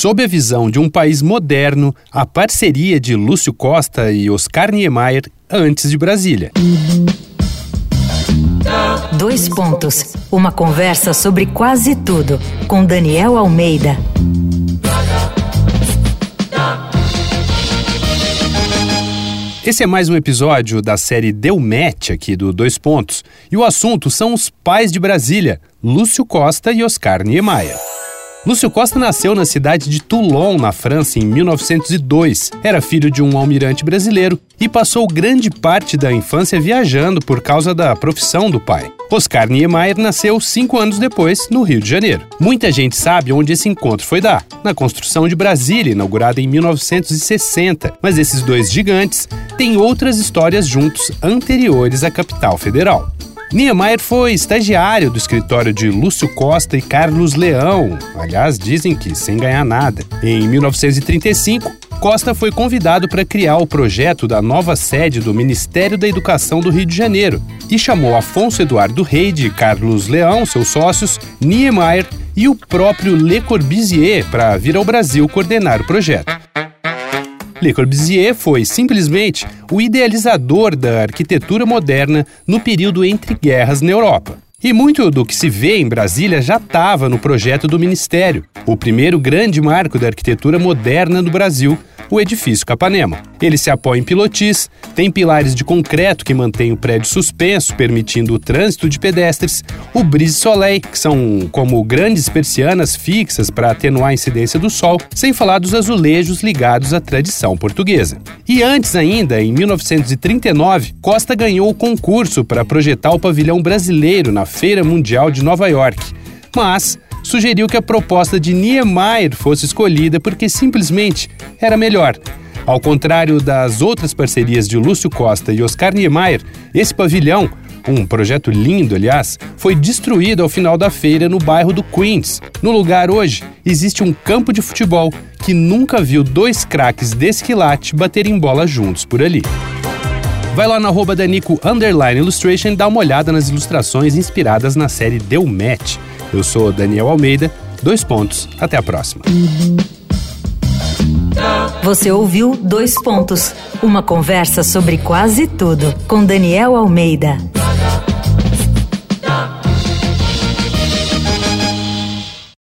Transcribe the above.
Sob a visão de um país moderno, a parceria de Lúcio Costa e Oscar Niemeyer antes de Brasília. Dois pontos. Uma conversa sobre quase tudo com Daniel Almeida. Esse é mais um episódio da série Deu Match aqui do Dois Pontos. E o assunto são os pais de Brasília, Lúcio Costa e Oscar Niemeyer. Lúcio Costa nasceu na cidade de Toulon, na França, em 1902. Era filho de um almirante brasileiro e passou grande parte da infância viajando por causa da profissão do pai. Oscar Niemeyer nasceu cinco anos depois, no Rio de Janeiro. Muita gente sabe onde esse encontro foi dar, na construção de Brasília, inaugurada em 1960. Mas esses dois gigantes têm outras histórias juntos anteriores à capital federal. Niemeyer foi estagiário do escritório de Lúcio Costa e Carlos Leão. Aliás, dizem que sem ganhar nada. Em 1935, Costa foi convidado para criar o projeto da nova sede do Ministério da Educação do Rio de Janeiro e chamou Afonso Eduardo Reide e Carlos Leão, seus sócios, Niemeyer e o próprio Le Corbusier para vir ao Brasil coordenar o projeto. Le Corbusier foi simplesmente o idealizador da arquitetura moderna no período entre guerras na Europa. E muito do que se vê em Brasília já estava no projeto do Ministério, o primeiro grande marco da arquitetura moderna no Brasil, o edifício Capanema. Ele se apoia em pilotis, tem pilares de concreto que mantêm o prédio suspenso, permitindo o trânsito de pedestres, o brise soleil, que são como grandes persianas fixas para atenuar a incidência do sol, sem falar dos azulejos ligados à tradição portuguesa. E antes ainda, em 1939, Costa ganhou o concurso para projetar o pavilhão brasileiro na Feira Mundial de Nova York. Mas sugeriu que a proposta de Niemeyer fosse escolhida porque simplesmente era melhor. Ao contrário das outras parcerias de Lúcio Costa e Oscar Niemeyer, esse pavilhão, um projeto lindo, aliás, foi destruído ao final da feira no bairro do Queens. No lugar hoje existe um campo de futebol que nunca viu dois craques desse quilate baterem bola juntos por ali. Vai lá na arroba Danico Illustration e dá uma olhada nas ilustrações inspiradas na série Deu Match. Eu sou Daniel Almeida, dois pontos, até a próxima. Você ouviu Dois Pontos, uma conversa sobre quase tudo com Daniel Almeida.